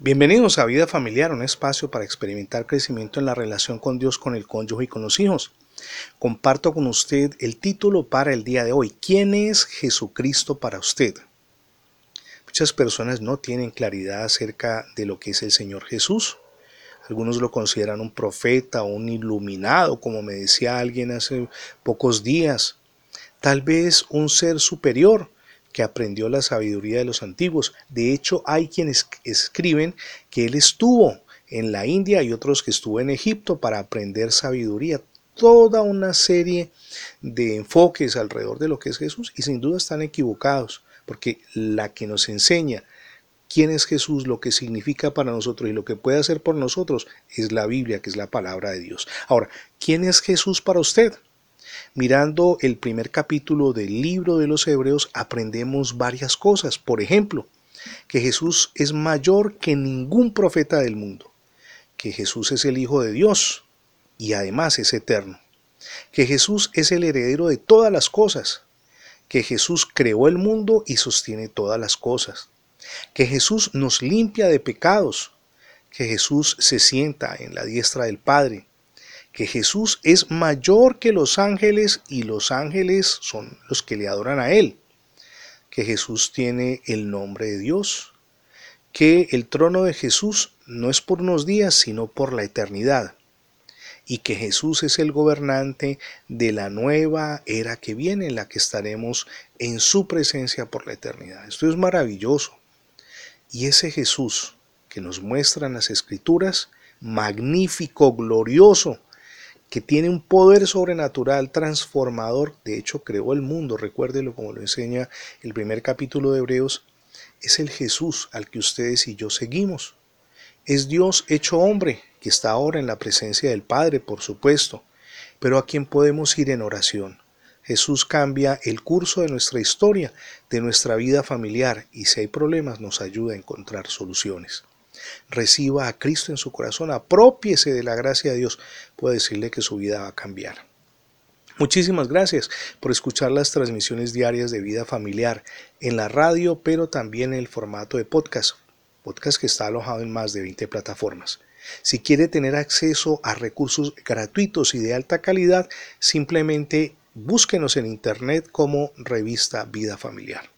Bienvenidos a Vida Familiar, un espacio para experimentar crecimiento en la relación con Dios, con el cónyuge y con los hijos. Comparto con usted el título para el día de hoy. ¿Quién es Jesucristo para usted? Muchas personas no tienen claridad acerca de lo que es el Señor Jesús. Algunos lo consideran un profeta un iluminado, como me decía alguien hace pocos días. Tal vez un ser superior que aprendió la sabiduría de los antiguos. De hecho, hay quienes escriben que él estuvo en la India y otros que estuvo en Egipto para aprender sabiduría. Toda una serie de enfoques alrededor de lo que es Jesús y sin duda están equivocados, porque la que nos enseña quién es Jesús, lo que significa para nosotros y lo que puede hacer por nosotros es la Biblia, que es la palabra de Dios. Ahora, ¿quién es Jesús para usted? Mirando el primer capítulo del libro de los Hebreos aprendemos varias cosas. Por ejemplo, que Jesús es mayor que ningún profeta del mundo, que Jesús es el Hijo de Dios y además es eterno, que Jesús es el heredero de todas las cosas, que Jesús creó el mundo y sostiene todas las cosas, que Jesús nos limpia de pecados, que Jesús se sienta en la diestra del Padre, que Jesús es mayor que los ángeles y los ángeles son los que le adoran a Él, que Jesús tiene el nombre de Dios, que el trono de Jesús no es por unos días, sino por la eternidad, y que Jesús es el gobernante de la nueva era que viene, en la que estaremos en su presencia por la eternidad. Esto es maravilloso. Y ese Jesús que nos muestran las escrituras, magnífico, glorioso, que tiene un poder sobrenatural transformador, de hecho creó el mundo, recuérdelo como lo enseña el primer capítulo de Hebreos, es el Jesús al que ustedes y yo seguimos. Es Dios hecho hombre, que está ahora en la presencia del Padre, por supuesto, pero a quien podemos ir en oración. Jesús cambia el curso de nuestra historia, de nuestra vida familiar, y si hay problemas nos ayuda a encontrar soluciones reciba a Cristo en su corazón, apropiese de la gracia de Dios, puede decirle que su vida va a cambiar. Muchísimas gracias por escuchar las transmisiones diarias de vida familiar en la radio, pero también en el formato de podcast, podcast que está alojado en más de 20 plataformas. Si quiere tener acceso a recursos gratuitos y de alta calidad, simplemente búsquenos en internet como revista Vida Familiar.